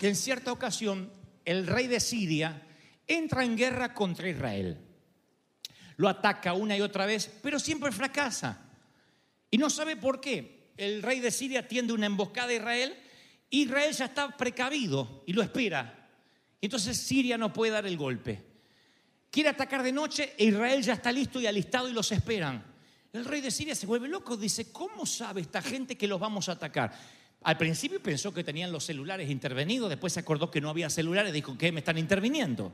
que en cierta ocasión el rey de Siria entra en guerra contra Israel. Lo ataca una y otra vez, pero siempre fracasa. Y no sabe por qué. El rey de Siria tiende una emboscada a Israel. Israel ya está precavido y lo espera. Entonces Siria no puede dar el golpe. Quiere atacar de noche e Israel ya está listo y alistado y los esperan. El rey de Siria se vuelve loco, dice, ¿cómo sabe esta gente que los vamos a atacar? Al principio pensó que tenían los celulares intervenidos, después se acordó que no había celulares, dijo, ¿qué? ¿Me están interviniendo?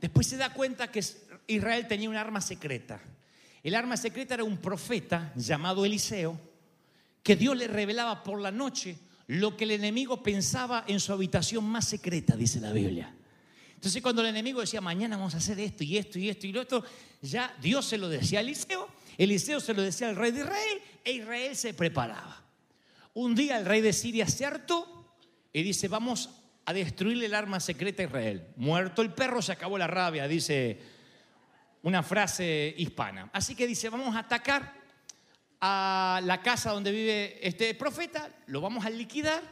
Después se da cuenta que Israel tenía un arma secreta. El arma secreta era un profeta llamado Eliseo, que Dios le revelaba por la noche lo que el enemigo pensaba en su habitación más secreta, dice la Biblia. Entonces cuando el enemigo decía, mañana vamos a hacer esto y esto y esto y lo otro, ya Dios se lo decía a Eliseo, Eliseo se lo decía al rey de Israel e Israel se preparaba. Un día el rey de Siria se y dice, vamos a destruirle el arma secreta a Israel. Muerto el perro, se acabó la rabia, dice una frase hispana. Así que dice, vamos a atacar a la casa donde vive este profeta, lo vamos a liquidar.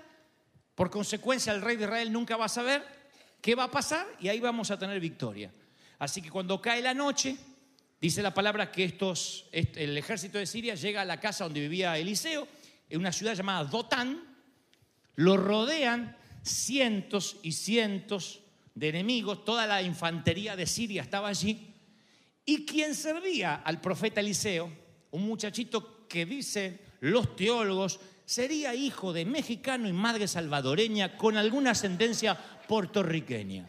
Por consecuencia, el rey de Israel nunca va a saber qué va a pasar y ahí vamos a tener victoria. Así que cuando cae la noche, dice la palabra que estos, el ejército de Siria llega a la casa donde vivía Eliseo, en una ciudad llamada Dotán, lo rodean cientos y cientos de enemigos, toda la infantería de Siria estaba allí, y quien servía al profeta Eliseo, un muchachito que dice los teólogos, sería hijo de mexicano y madre salvadoreña con alguna ascendencia puertorriqueña.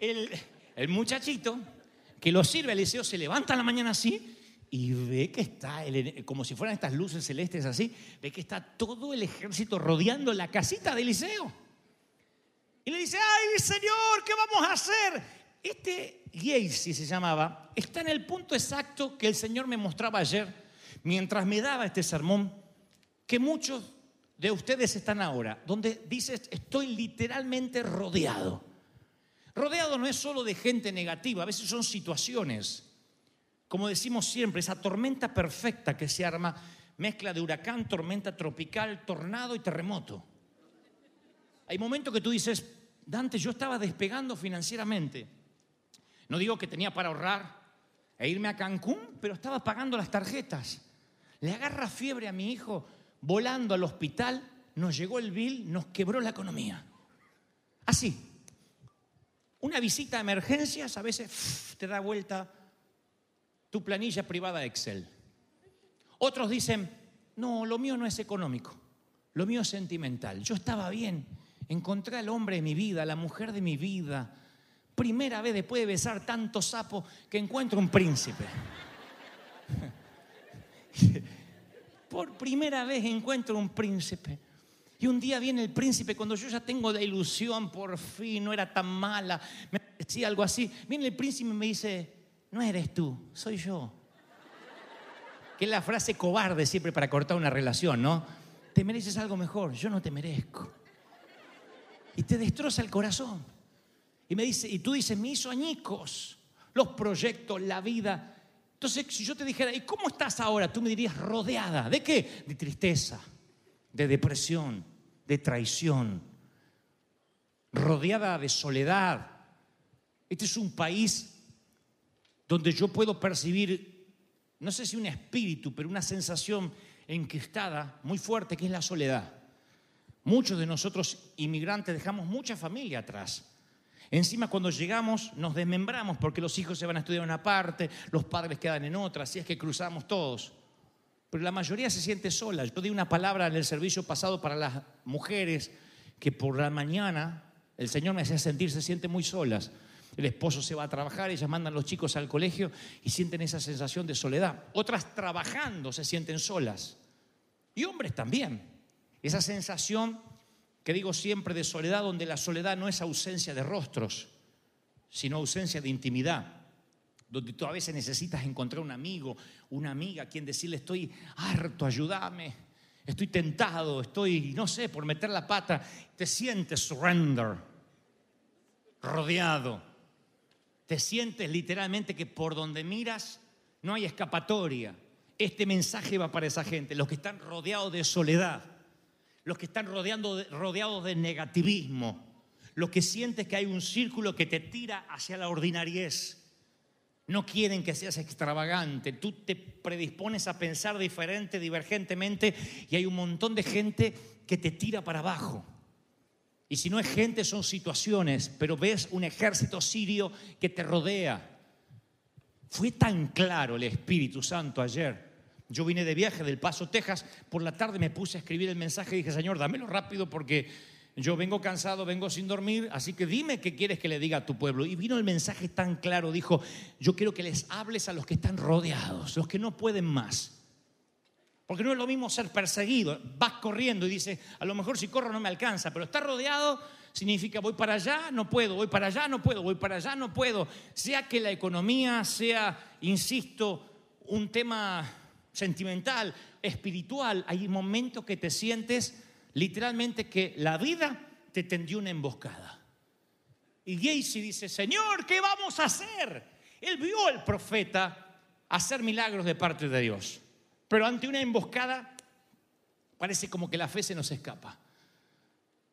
El, muchachito que lo sirve a Eliseo se levanta la mañana así y ve que está, como si fueran estas luces celestes así, ve que está todo el ejército rodeando la casita de Eliseo. Y le dice, ay Señor, ¿qué vamos a hacer? Este Gacy se llamaba, está en el punto exacto que el Señor me mostraba ayer, mientras me daba este sermón, que muchos de ustedes están ahora, donde dice, estoy literalmente rodeado. Rodeado no es solo de gente negativa, a veces son situaciones. Como decimos siempre, esa tormenta perfecta que se arma, mezcla de huracán, tormenta tropical, tornado y terremoto. Hay momentos que tú dices, Dante, yo estaba despegando financieramente. No digo que tenía para ahorrar e irme a Cancún, pero estaba pagando las tarjetas. Le agarra fiebre a mi hijo, volando al hospital, nos llegó el bill, nos quebró la economía. Así. Una visita a emergencias a veces te da vuelta tu planilla privada Excel. Otros dicen, no, lo mío no es económico, lo mío es sentimental. Yo estaba bien, encontré al hombre de mi vida, la mujer de mi vida. Primera vez después de besar tanto sapo que encuentro un príncipe. Por primera vez encuentro un príncipe. Y un día viene el príncipe cuando yo ya tengo la ilusión, por fin, no era tan mala, me decía algo así. Viene el príncipe y me dice, no eres tú, soy yo. Que es la frase cobarde siempre para cortar una relación, ¿no? Te mereces algo mejor, yo no te merezco. Y te destroza el corazón. Y me dice, y tú dices, me hizo añicos, los proyectos, la vida. Entonces, si yo te dijera, ¿y cómo estás ahora? Tú me dirías, rodeada. ¿De qué? De tristeza, de depresión, de traición, rodeada de soledad, Este es un país donde yo puedo percibir, no sé si un espíritu, pero una sensación enquistada muy fuerte que es la soledad. Muchos de nosotros inmigrantes dejamos mucha familia atrás. Encima cuando llegamos nos desmembramos porque los hijos se van a estudiar en una parte, los padres quedan en otra, así es que cruzamos todos. Pero la mayoría se siente sola. Yo di una palabra en el servicio pasado para las mujeres que por la mañana el Señor me hacía sentir, se sienten muy solas. El esposo se va a trabajar, ellas mandan los chicos al colegio y sienten esa sensación de soledad. Otras trabajando se sienten solas. Y hombres también. Esa sensación que digo siempre de soledad, donde la soledad no es ausencia de rostros, sino ausencia de intimidad. Donde tú a veces necesitas encontrar un amigo, una amiga a quien decirle estoy harto, ayúdame, estoy tentado, estoy, no sé, por meter la pata. Te sientes surrender, rodeado. Te sientes literalmente que por donde miras no hay escapatoria. Este mensaje va para esa gente, los que están rodeados de soledad, los que están rodeando de- rodeados de negativismo, los que sientes que hay un círculo que te tira hacia la ordinariez. No quieren que seas extravagante, tú te predispones a pensar diferente, divergentemente, y hay un montón de gente que te tira para abajo. Y si no es gente, son situaciones, pero ves un ejército sirio que te rodea. Fue tan claro el Espíritu Santo ayer. Yo vine de viaje del Paso, Texas. Por la tarde me puse a escribir el mensaje y dije, Señor, dámelo rápido porque yo vengo cansado, vengo sin dormir. Así que dime qué quieres que le diga a tu pueblo. Y vino el mensaje tan claro. Dijo, yo quiero que les hables a los que están rodeados, los que no pueden más. Porque no es lo mismo ser perseguido. Vas corriendo y dices, a lo mejor si corro no me alcanza, pero estar rodeado significa voy para allá, no puedo, voy para allá, no puedo, voy para allá, no puedo. Sea que la economía sea, insisto, un tema sentimental, espiritual, hay momentos que te sientes literalmente que la vida te tendió una emboscada. Y Gacy dice, Señor, ¿qué vamos a hacer? Él vio al profeta hacer milagros de parte de Dios. Pero ante una emboscada parece como que la fe se nos escapa.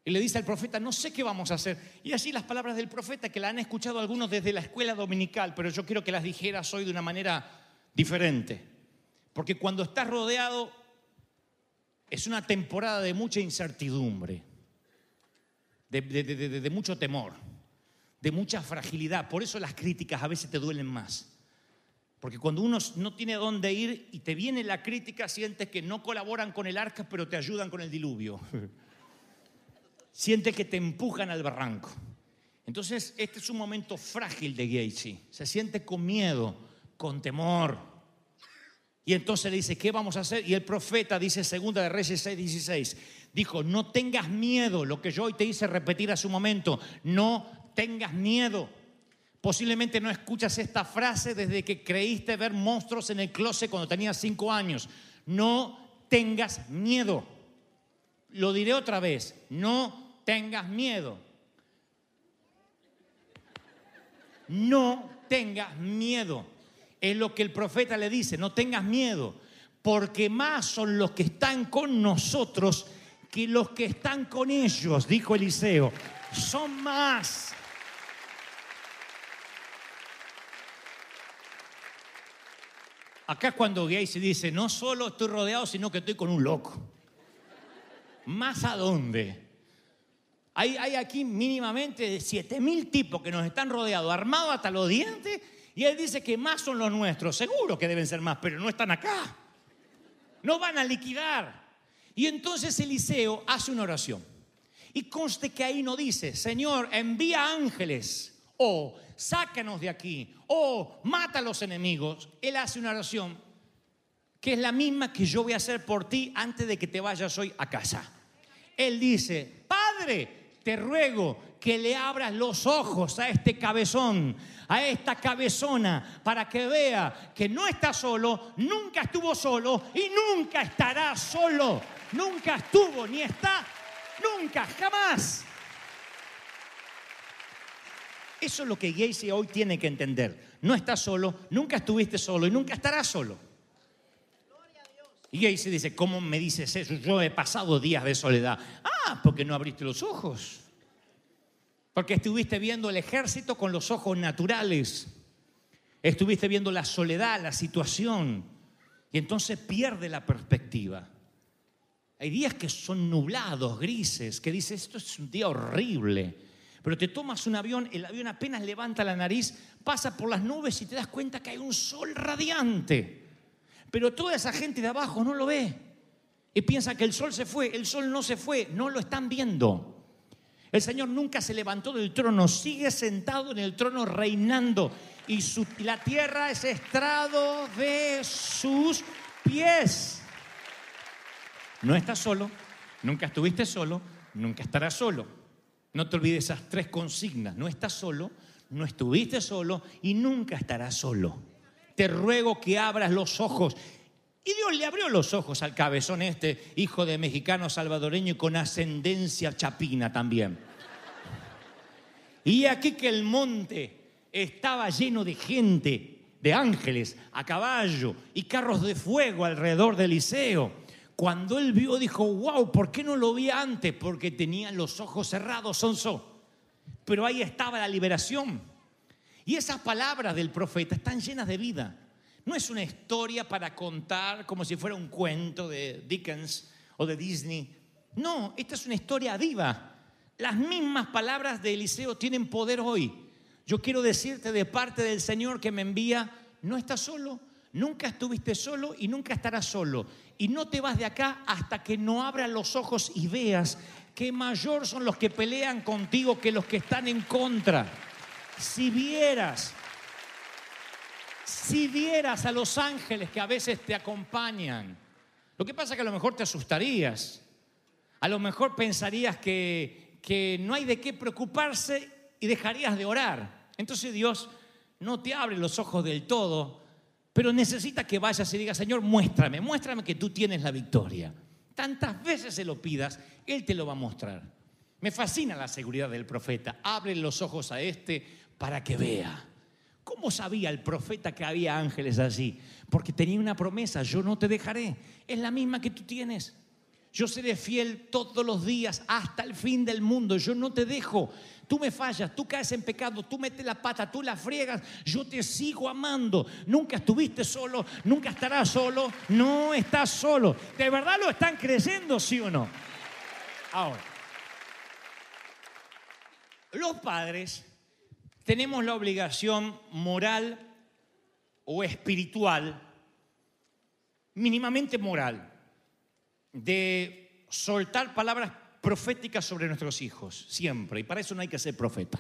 Y le dice al profeta, no sé qué vamos a hacer. Y así las palabras del profeta que la han escuchado algunos desde la escuela dominical, pero yo quiero que las dijeras hoy de una manera diferente. Porque cuando estás rodeado es una temporada de mucha incertidumbre, de, de- mucho temor, de mucha fragilidad. Por eso las críticas a veces te duelen más. Porque cuando uno no tiene dónde ir y te viene la crítica, sientes que no colaboran con el arca, pero te ayudan con el diluvio. Sientes que te empujan al barranco. Entonces, este es un momento frágil de Gacy. Se siente con miedo, con temor. Y entonces le dice, ¿qué vamos a hacer? Y el profeta dice, segunda de Reyes 6, 16, dijo, no tengas miedo, lo que yo hoy te hice repetir hace un momento, no tengas miedo. Posiblemente no escuchas esta frase desde que creíste ver monstruos en el closet cuando tenías cinco años. No tengas miedo. Lo diré otra vez, no tengas miedo. No tengas miedo. Es lo que el profeta le dice, no tengas miedo, porque más son los que están con nosotros que los que están con ellos, dijo Eliseo. Son más. Acá cuando Gacy dice, no solo estoy rodeado, sino que estoy con un loco. ¿Más a dónde? Hay, aquí mínimamente 7 mil tipos que nos están rodeados, armados hasta los dientes, y él dice que más son los nuestros. Seguro que deben ser más, pero no están acá. No van a liquidar. Y entonces Eliseo hace una oración. Y conste que ahí no dice, Señor, envía ángeles, o sácanos de aquí, o mata a los enemigos. Él hace una oración que es la misma que yo voy a hacer por ti antes de que te vayas hoy a casa. Él dice, Padre, te ruego que le abras los ojos a este cabezón, a esta cabezona, para que vea que no está solo, nunca estuvo solo y nunca estará solo. Nunca estuvo, ni está, nunca, jamás. Eso es lo que Gacy hoy tiene que entender. No estás solo, nunca estuviste solo y nunca estarás solo. Y Gacy dice, ¿cómo me dices eso? Yo he pasado días de soledad. Ah, porque no abriste los ojos. Porque estuviste viendo el ejército con los ojos naturales. Estuviste viendo la soledad, la situación. Y entonces pierde la perspectiva. Hay días que son nublados, grises, que dices, esto es un día horrible. Pero te tomas un avión, el avión apenas levanta la nariz, pasa por las nubes y te das cuenta que hay un sol radiante. Pero toda esa gente de abajo no lo ve. Y piensa que el sol se fue. El sol no se fue, no lo están viendo. El Señor nunca se levantó del trono, sigue sentado en el trono reinando. Y su- la tierra es estrado de sus pies. No estás solo, nunca estuviste solo, nunca estarás solo. No te olvides esas tres consignas. No estás solo, no estuviste solo y nunca estarás solo. Te ruego que abras los ojos. Y Dios le abrió los ojos al cabezón este, hijo de mexicano salvadoreño y con ascendencia chapina también. Y aquí que el monte estaba lleno de gente, de ángeles a caballo y carros de fuego alrededor de Eliseo. Cuando él vio, dijo, wow, ¿por qué no lo vi antes? Porque tenía los ojos cerrados, sonso. Pero ahí estaba la liberación. Y esas palabras del profeta están llenas de vida. No es una historia para contar como si fuera un cuento de Dickens o de Disney. No, esta es una historia viva. Las mismas palabras de Eliseo tienen poder hoy. Yo quiero decirte de parte del Señor que me envía, no estás solo, nunca estuviste solo y nunca estarás solo. Y no te vas de acá hasta que no abras los ojos y veas que mayor son los que pelean contigo que los que están en contra. Si vieras, si vieras a los ángeles que a veces te acompañan, lo que pasa es que a lo mejor te asustarías, a lo mejor pensarías que, que no hay de qué preocuparse y dejarías de orar. Entonces Dios no te abre los ojos del todo, pero necesita que vayas y digas, Señor, muéstrame, muéstrame que tú tienes la victoria. Tantas veces se lo pidas, Él te lo va a mostrar. Me fascina la seguridad del profeta. Abre los ojos a este para que vea. ¿Cómo sabía el profeta que había ángeles allí? Porque tenía una promesa, yo no te dejaré. Es la misma que tú tienes. Yo seré fiel todos los días hasta el fin del mundo. Yo no te dejo. Tú me fallas, tú caes en pecado, tú metes la pata, tú la friegas. Yo te sigo amando. Nunca estuviste solo, nunca estarás solo. No estás solo. ¿De verdad lo están creyendo, sí o no? Ahora, los padres tenemos la obligación moral o espiritual, mínimamente moral, de soltar palabras proféticas sobre nuestros hijos, siempre. Y para eso no hay que ser profeta.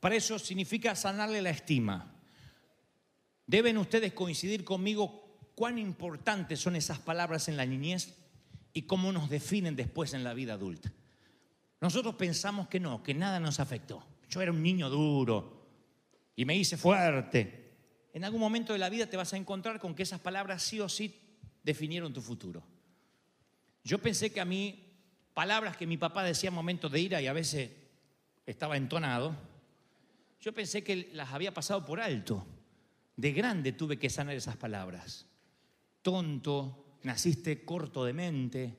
Para eso significa sanarle la estima. Deben ustedes coincidir conmigo cuán importantes son esas palabras en la niñez y cómo nos definen después en la vida adulta. Nosotros pensamos que no, que nada nos afectó. Yo era un niño duro y me hice fuerte. En algún momento de la vida te vas a encontrar con que esas palabras sí o sí definieron tu futuro. Yo pensé que a mí, palabras que mi papá decía en momentos de ira y a veces estaba entonado, yo pensé que las había pasado por alto. De grande tuve que sanar esas palabras. Tonto, naciste corto de mente,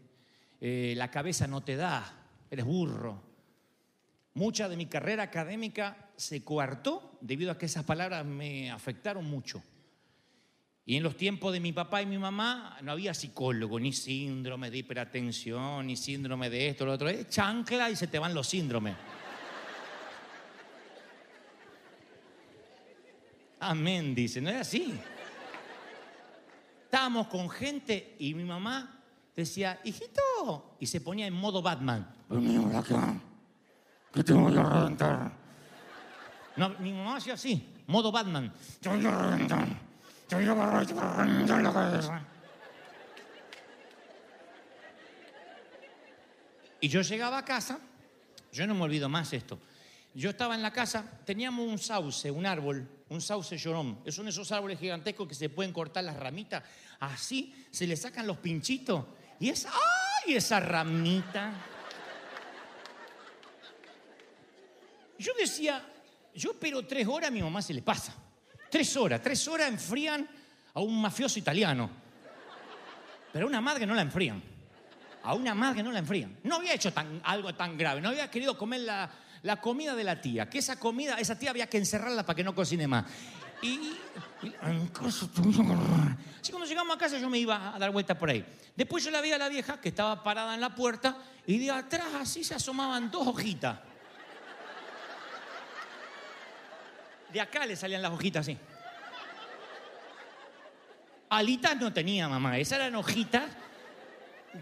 eh, la cabeza no te da, eres burro. Mucha de mi carrera académica se coartó debido a que esas palabras me afectaron mucho. Y en los tiempos de mi papá y mi mamá no había psicólogo, ni síndrome de hiperatención, ni síndrome de esto, lo otro. Es chancla y se te van los síndromes. Amén, dice, no es así. Estábamos con gente y mi mamá decía, hijito, y se ponía en modo Batman. Vení por acá, que te voy a reventar. No, mi mamá hacía así, modo Batman. Te voy a reventar, y yo llegaba a casa, yo no me olvido más esto. Yo estaba en la casa, teníamos un sauce, un árbol, un sauce llorón. Son esos árboles gigantescos que se pueden cortar las ramitas. Así se le sacan los pinchitos. Y esa, ¡ay! Esa ramita. Yo decía, yo espero tres horas, a mi mamá se le pasa. Tres horas, tres horas enfrían a un mafioso italiano. Pero a una madre no la enfrían. A una madre no la enfrían. No había hecho tan, algo tan grave, no había querido comer la, comida de la tía, que esa comida, esa tía había que encerrarla para que no cocine más. Y, y- así cuando llegamos a casa yo me iba a dar vuelta por ahí. Después yo la vi a la vieja que estaba parada en la puerta y de atrás así se asomaban dos hojitas. De acá le salían las hojitas así. Alitas no tenía mamá, esas eran hojitas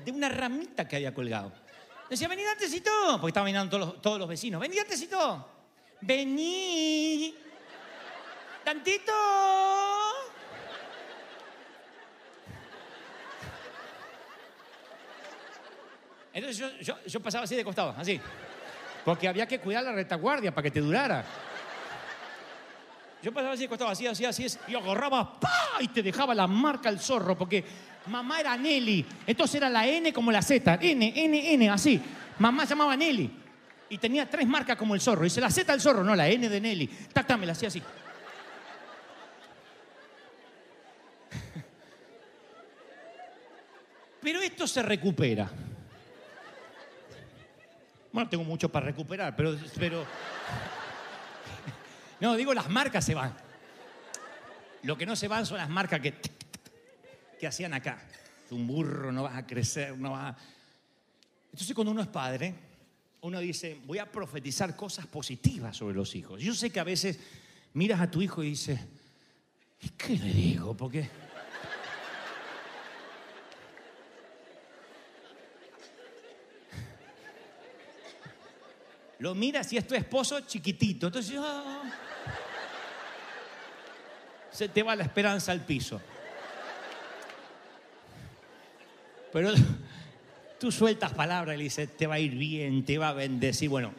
de una ramita que había colgado. Decía, vení Dantecito, porque estaban mirando todos los, todos los vecinos. Vení Dantecito, vení. Tantito. Entonces yo, yo- yo pasaba así de costado, así. Porque había que cuidar la retaguardia para que te durara. Yo pasaba así de costado, así, así, así, y agarraba, ¡pa! Y te dejaba la marca al zorro, porque mamá era Nelly. Entonces era la N como la Z, N, N, N, así. Mamá llamaba Nelly. Y tenía tres marcas como el zorro. Dice la Z del zorro, no la N de Nelly. Tata, me la hacía así. Pero esto se recupera. Bueno, tengo mucho para recuperar, pero, pero no, digo, las marcas se van. Lo que no se van son las marcas que, que hacían acá. Un burro, no vas a crecer, no vas a... Entonces cuando uno es padre, uno dice, voy a profetizar cosas positivas sobre los hijos. Yo sé que a veces miras a tu hijo y dices, ¿y qué le digo? Porque... Lo miras y es tu esposo chiquitito. Entonces, ah, se te va la esperanza al piso. Pero tú sueltas palabras y le dices, te va a ir bien, te va a bendecir. Bueno,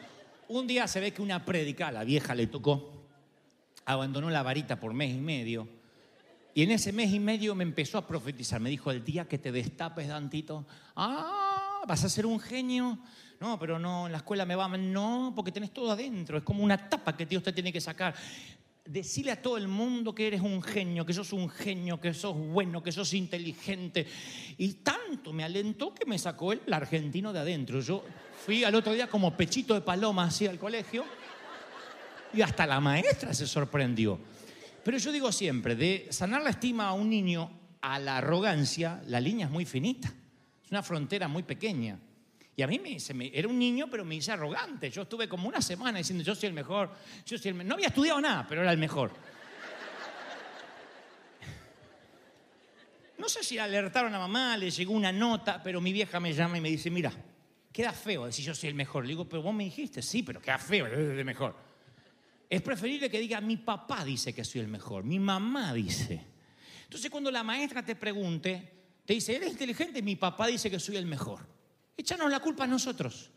un día se ve que una prédica, la vieja le tocó, abandonó la varita por mes y medio. Y en ese mes y medio me empezó a profetizar. Me dijo, el día que te destapes, Dantito, ah, vas a ser un genio. No, pero no, en la escuela me va, no, porque tenés todo adentro. Es como una tapa que Dios te tiene que sacar. Decirle a todo el mundo que eres un genio, que sos un genio, que sos bueno, que sos inteligente. Y tanto me alentó que me sacó el, el argentino de adentro. Yo fui al otro día como pechito de paloma así al colegio y hasta la maestra se sorprendió. Pero yo digo siempre, de sanar la estima a un niño a la arrogancia, la línea es muy finita. Es una frontera muy pequeña. Y a mí me, se me- era un niño, pero me hice arrogante. Yo estuve como una semana diciendo, yo soy el mejor, yo soy el me-". No había estudiado nada, pero era el mejor. No sé si alertaron a mamá, le llegó una nota, pero mi vieja me llama y me dice, mira, queda feo decir yo soy el mejor. Le digo, pero vos me dijiste, sí, pero queda feo, es el mejor. Es preferible que diga, mi papá dice que soy el mejor, mi mamá dice. Entonces cuando la maestra te pregunte, te dice, ¿eres inteligente? Mi papá dice que soy el mejor. Échanos la culpa a nosotros.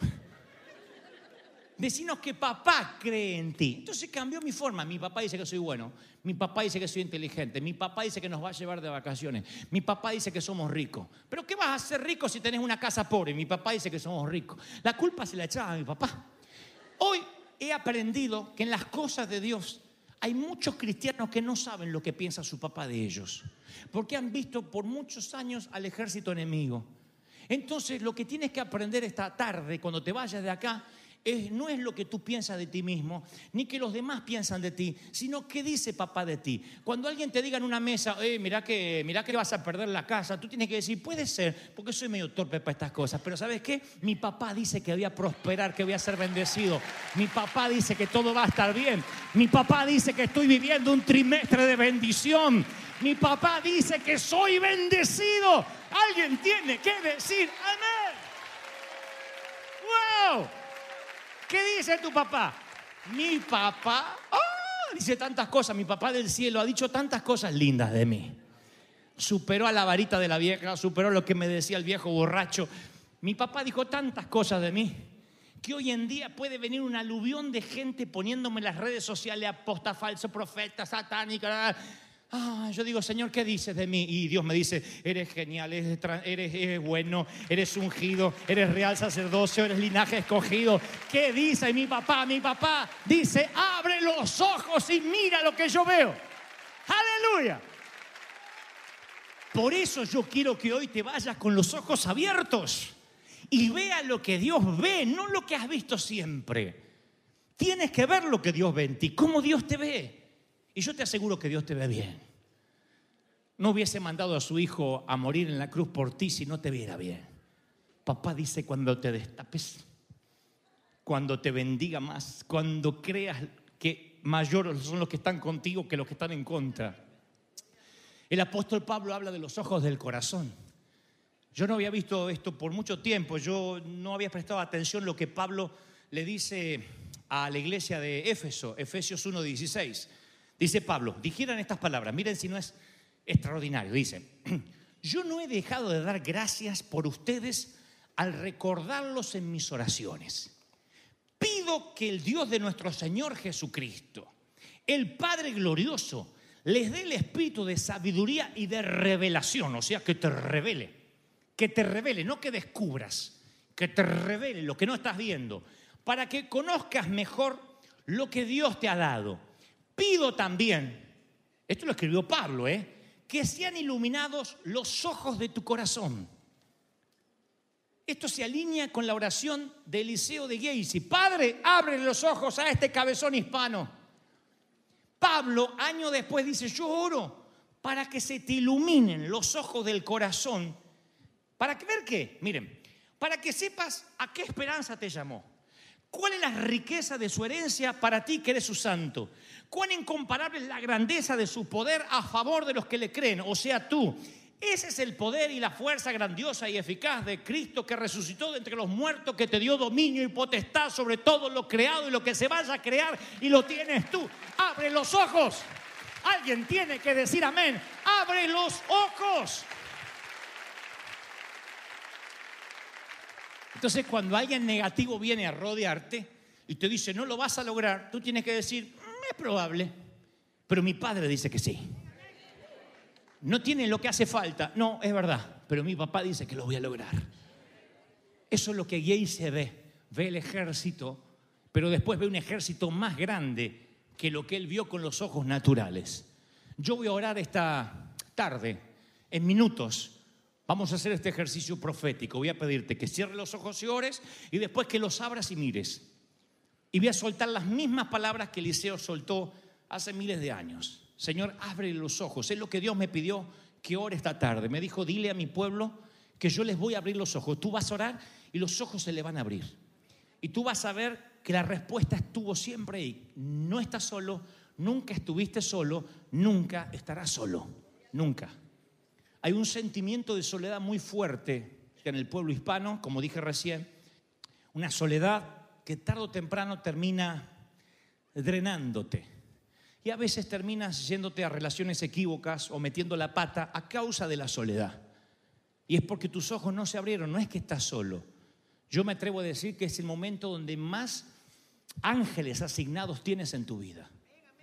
Decinos que papá cree en ti. Entonces cambió mi forma. Mi papá dice que soy bueno. Mi papá dice que soy inteligente. Mi papá dice que nos va a llevar de vacaciones. Mi papá dice que somos ricos. Pero ¿qué vas a ser rico si tenés una casa pobre? Mi papá dice que somos ricos. La culpa se la echaba a mi papá. Hoy he aprendido que en las cosas de Dios hay muchos cristianos que no saben lo que piensa su papá de ellos. Porque han visto por muchos años al ejército enemigo. Entonces lo que tienes que aprender esta tarde cuando te vayas de acá es, no es lo que tú piensas de ti mismo, ni que los demás piensan de ti, sino qué dice papá de ti. Cuando alguien te diga en una mesa, eh, mirá, que, mirá que vas a perder la casa, tú tienes que decir, puede ser, porque soy medio torpe para estas cosas, pero ¿sabes qué? Mi papá dice que voy a prosperar, que voy a ser bendecido. Mi papá dice que todo va a estar bien. Mi papá dice que estoy viviendo un trimestre de bendición. Mi papá dice que soy bendecido. Alguien tiene que decir amén. ¡Wow! ¿Qué dice tu papá? Mi papá ¡ah! dice tantas cosas. Mi papá del cielo ha dicho tantas cosas lindas de mí. Superó a la varita de la vieja, superó lo que me decía el viejo borracho. Mi papá dijo tantas cosas de mí que hoy en día puede venir un aluvión de gente poniéndome en las redes sociales aposta, falso, profeta, satánica. Ah, yo digo, Señor, ¿qué dices de mí? Y Dios me dice, eres genial, eres, bueno, eres ungido, eres real sacerdocio, eres linaje escogido. ¿Qué dice mi papá? Mi papá dice, abre los ojos y mira lo que yo veo. Aleluya. Por eso yo quiero que hoy te vayas con los ojos abiertos y vea lo que Dios ve, no lo que has visto siempre. Tienes que ver lo que Dios ve en ti, cómo Dios te ve. Y yo te aseguro que Dios te ve bien. No hubiese mandado a su hijo a morir en la cruz por ti si no te viera bien. Papá dice cuando te destapes, cuando te bendiga más, cuando creas que mayores son los que están contigo que los que están en contra. El apóstol Pablo habla de los ojos del corazón. Yo no había visto esto por mucho tiempo, yo no había prestado atención lo que Pablo le dice a la iglesia de Éfeso, Efesios 1:16. Dice Pablo, dijeran estas palabras, miren si no es extraordinario, dice, yo no he dejado de dar gracias por ustedes al recordarlos en mis oraciones. Pido que el Dios de nuestro Señor Jesucristo, el Padre glorioso, les dé el espíritu de sabiduría y de revelación, o sea, que te revele que te revele, no que descubras, que te revele lo que no estás viendo, para que conozcas mejor lo que Dios te ha dado. Pido también, esto lo escribió Pablo, ¿eh? que sean iluminados los ojos de tu corazón. Esto se alinea con la oración de Eliseo de Geisi. Padre, abre los ojos a este cabezón hispano. Pablo, año después, dice, yo oro para que se te iluminen los ojos del corazón ¿Para ver qué? Miren, para que sepas a qué esperanza te llamó. ¿Cuál es la riqueza de su herencia para ti que eres su santo? ¿Cuán incomparable es la grandeza de su poder a favor de los que le creen? O sea, tú. Ese es el poder y la fuerza grandiosa y eficaz de Cristo que resucitó de entre los muertos, que te dio dominio y potestad sobre todo lo creado y lo que se vaya a crear y lo tienes tú. Abre los ojos. Alguien tiene que decir amén. Abre los ojos. Entonces, cuando alguien negativo viene a rodearte y te dice, no lo vas a lograr, tú tienes que decir, es probable, pero mi padre dice que sí. No tiene lo que hace falta, no, es verdad, pero mi papá dice que lo voy a lograr. Eso es lo que Gay se ve, ve el ejército, pero después ve un ejército más grande que lo que él vio con los ojos naturales. Yo voy a orar esta tarde, en minutos, Vamos a hacer este ejercicio profético. Voy a pedirte que cierres los ojos y ores y después que los abras y mires. Y voy a soltar las mismas palabras que Eliseo soltó hace miles de años. Señor, abre los ojos. Es lo que Dios me pidió que ore esta tarde. Me dijo, dile a mi pueblo que yo les voy a abrir los ojos. Tú vas a orar y los ojos se le van a abrir. Y tú vas a ver que la respuesta estuvo siempre ahí. No estás solo, nunca estuviste solo, nunca estarás solo. Nunca. Hay un sentimiento de soledad muy fuerte en el pueblo hispano, como dije recién, una soledad que tarde o temprano termina drenándote. Y a veces terminas yéndote a relaciones equívocas o metiendo la pata a causa de la soledad. Y es porque tus ojos no se abrieron, no es que estás solo. Yo me atrevo a decir que es el momento donde más ángeles asignados tienes en tu vida.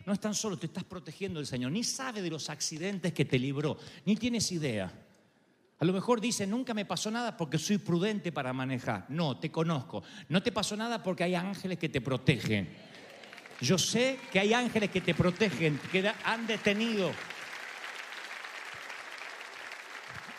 No estás solo, te estás protegiendo del Señor. Ni sabe de los accidentes que te libró, ni tienes idea. A lo mejor dice, nunca me pasó nada porque soy prudente para manejar. No, te conozco. No te pasó nada porque hay ángeles que te protegen. Yo sé que hay ángeles que te protegen, que han detenido.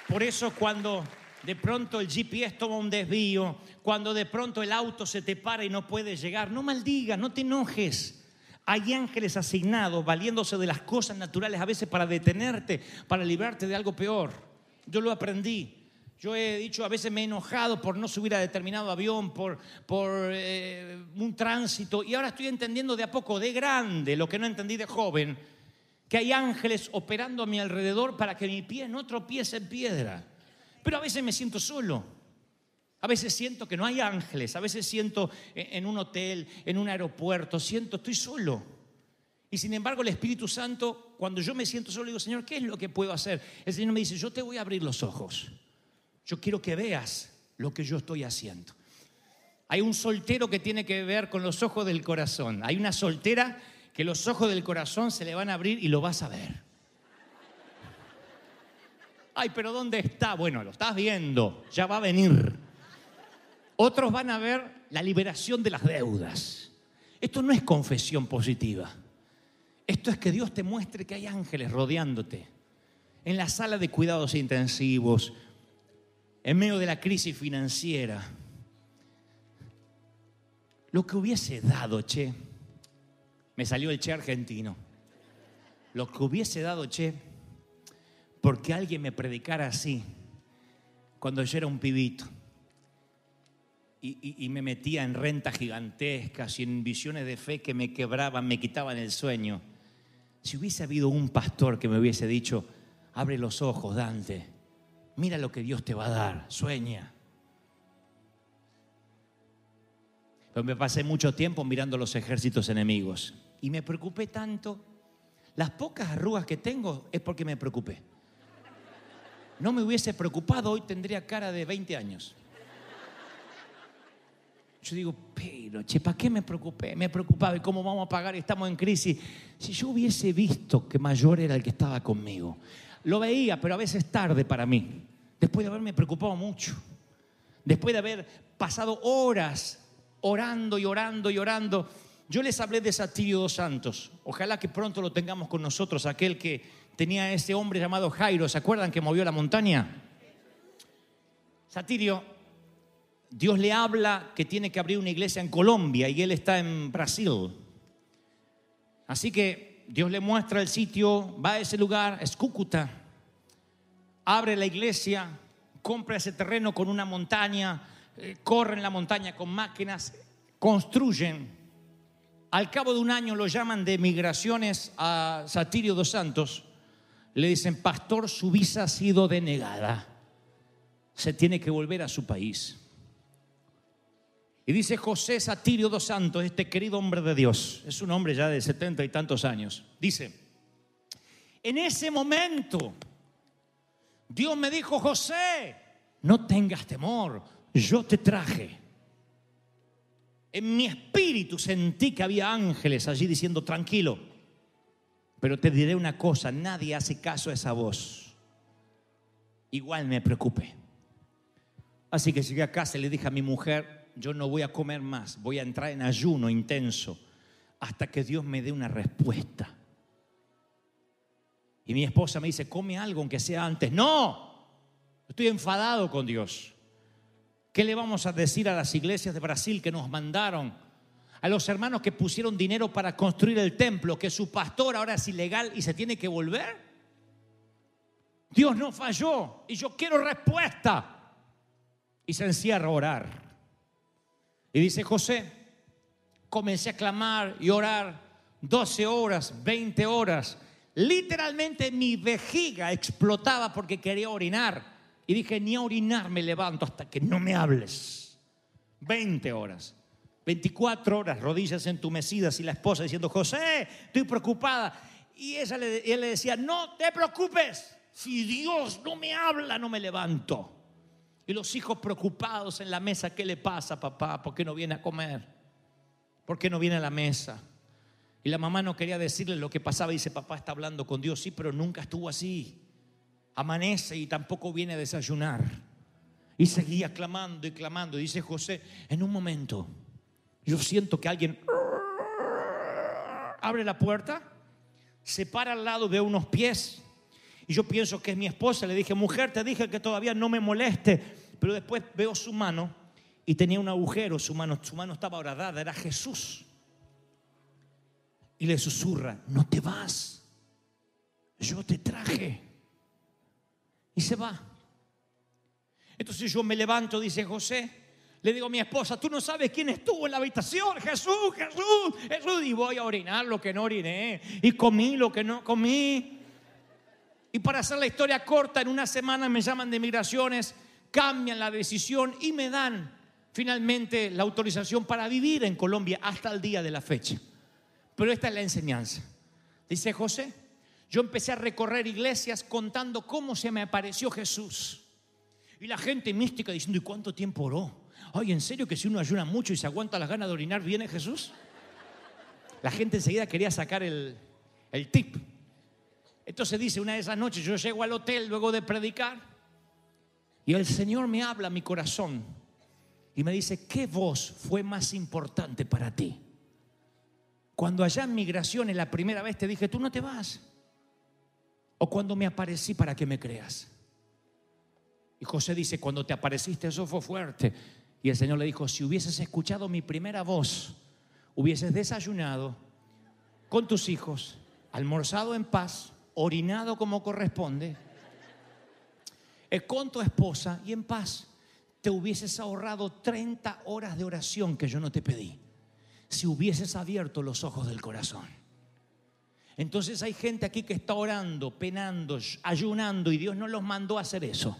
Por eso cuando de pronto el GPS toma un desvío, cuando de pronto el auto se te para y no puedes llegar, no maldigas, no te enojes. Hay ángeles asignados valiéndose de las cosas naturales a veces para detenerte, para librarte de algo peor. Yo lo aprendí. Yo he dicho, a veces me he enojado por no subir a determinado avión, por, por eh, un tránsito, y ahora estoy entendiendo de a poco, de grande, lo que no entendí de joven, que hay ángeles operando a mi alrededor para que mi pie no tropiece en piedra. Pero a veces me siento solo. A veces siento que no hay ángeles, a veces siento en un hotel, en un aeropuerto, siento, estoy solo. Y sin embargo el Espíritu Santo, cuando yo me siento solo, digo, Señor, ¿qué es lo que puedo hacer? El Señor me dice, yo te voy a abrir los ojos. Yo quiero que veas lo que yo estoy haciendo. Hay un soltero que tiene que ver con los ojos del corazón. Hay una soltera que los ojos del corazón se le van a abrir y lo vas a ver. Ay, pero ¿dónde está? Bueno, lo estás viendo, ya va a venir. Otros van a ver la liberación de las deudas. Esto no es confesión positiva. Esto es que Dios te muestre que hay ángeles rodeándote. En la sala de cuidados intensivos, en medio de la crisis financiera, Lo que hubiese dado, che, me salió el che argentino. Lo que hubiese dado, che, porque alguien me predicara así cuando yo era un pibito. Y, y- y me metía en rentas gigantescas y en visiones de fe que me quebraban, me quitaban el sueño. Si hubiese habido un pastor que me hubiese dicho, abre los ojos, Dante, mira lo que Dios te va a dar, sueña. Pero me pasé mucho tiempo mirando los ejércitos enemigos y me preocupé tanto. Las pocas arrugas que tengo es porque me preocupé. No me hubiese preocupado, hoy tendría cara de 20 años. Yo digo, pero, che, ¿para qué me preocupé? Me preocupaba, ¿y cómo vamos a pagar? Estamos en crisis. Si yo hubiese visto que mayor era el que estaba conmigo, lo veía, pero a veces tarde para mí. Después de haberme preocupado mucho, después de haber pasado horas orando y orando y orando, yo les hablé de Satirio dos Santos. Ojalá que pronto lo tengamos con nosotros, aquel que tenía ese hombre llamado Jairo. ¿Se acuerdan que movió la montaña? Satirio Dios le habla que tiene que abrir una iglesia en Colombia y él está en Brasil. Así que Dios le muestra el sitio, va a ese lugar, es Cúcuta, abre la iglesia, compra ese terreno con una montaña, eh, corren la montaña con máquinas, construyen. Al cabo de un año lo llaman de migraciones a Satirio dos Santos. Le dicen, pastor, su visa ha sido denegada. Se tiene que volver a su país. Y dice José Satirio dos Santos, este querido hombre de Dios, es un hombre ya de setenta y tantos años, dice, en ese momento Dios me dijo, José, no tengas temor, yo te traje. En mi espíritu sentí que había ángeles allí diciendo, tranquilo, pero te diré una cosa, nadie hace caso a esa voz. Igual me preocupé. Así que llegué a casa y le dije a mi mujer, yo no voy a comer más, voy a entrar en ayuno intenso hasta que Dios me dé una respuesta. Y mi esposa me dice, come algo aunque sea antes. No, estoy enfadado con Dios. ¿Qué le vamos a decir a las iglesias de Brasil que nos mandaron? A los hermanos que pusieron dinero para construir el templo, que su pastor ahora es ilegal y se tiene que volver. Dios no falló y yo quiero respuesta. Y se encierra a orar. Y dice José, comencé a clamar y orar 12 horas, 20 horas. Literalmente mi vejiga explotaba porque quería orinar. Y dije, ni a orinar me levanto hasta que no me hables. 20 horas. 24 horas, rodillas entumecidas y la esposa diciendo, José, estoy preocupada. Y ella él le decía, no te preocupes, si Dios no me habla, no me levanto. Y los hijos preocupados en la mesa, ¿qué le pasa, papá? ¿Por qué no viene a comer? ¿Por qué no viene a la mesa? Y la mamá no quería decirle lo que pasaba. Dice, papá está hablando con Dios. Sí, pero nunca estuvo así. Amanece y tampoco viene a desayunar. Y seguía clamando y clamando. Y dice José, en un momento, yo siento que alguien abre la puerta, se para al lado, veo unos pies. Y yo pienso que es mi esposa. Le dije, mujer, te dije que todavía no me moleste. Pero después veo su mano y tenía un agujero. Su mano, su mano estaba horadada. Era Jesús. Y le susurra, no te vas. Yo te traje. Y se va. Entonces yo me levanto, dice José. Le digo a mi esposa, tú no sabes quién estuvo en la habitación. Jesús, Jesús, Jesús. Y voy a orinar lo que no oriné. Y comí lo que no comí. Y para hacer la historia corta, en una semana me llaman de migraciones, cambian la decisión y me dan finalmente la autorización para vivir en Colombia hasta el día de la fecha. Pero esta es la enseñanza. Dice José, yo empecé a recorrer iglesias contando cómo se me apareció Jesús. Y la gente mística diciendo, ¿y cuánto tiempo oró? Ay, ¿en serio que si uno ayuna mucho y se aguanta las ganas de orinar, viene Jesús? La gente enseguida quería sacar el, el tip. Entonces dice, una de esas noches yo llego al hotel luego de predicar y el Señor me habla a mi corazón y me dice, ¿qué voz fue más importante para ti? Cuando allá en migraciones la primera vez te dije, tú no te vas. O cuando me aparecí para que me creas. Y José dice, cuando te apareciste eso fue fuerte. Y el Señor le dijo, si hubieses escuchado mi primera voz, hubieses desayunado con tus hijos, almorzado en paz, orinado como corresponde, eh, con tu esposa y en paz, te hubieses ahorrado 30 horas de oración que yo no te pedí, si hubieses abierto los ojos del corazón. Entonces hay gente aquí que está orando, penando, ayunando y Dios no los mandó a hacer eso.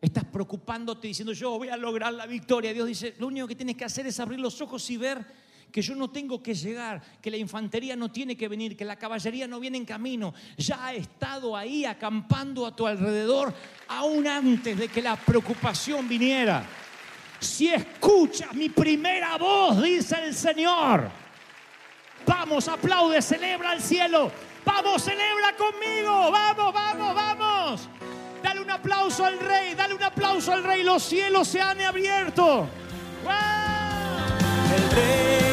Estás preocupándote diciendo yo voy a lograr la victoria. Dios dice, lo único que tienes que hacer es abrir los ojos y ver que yo no tengo que llegar, que la infantería no tiene que venir, que la caballería no viene en camino. Ya ha estado ahí acampando a tu alrededor aún antes de que la preocupación viniera. Si escuchas mi primera voz, dice el Señor, vamos, aplaude, celebra al cielo. Vamos, celebra conmigo. Vamos, vamos, vamos. Dale un aplauso al rey, dale un aplauso al rey. Los cielos se han abierto. ¡Wow! El rey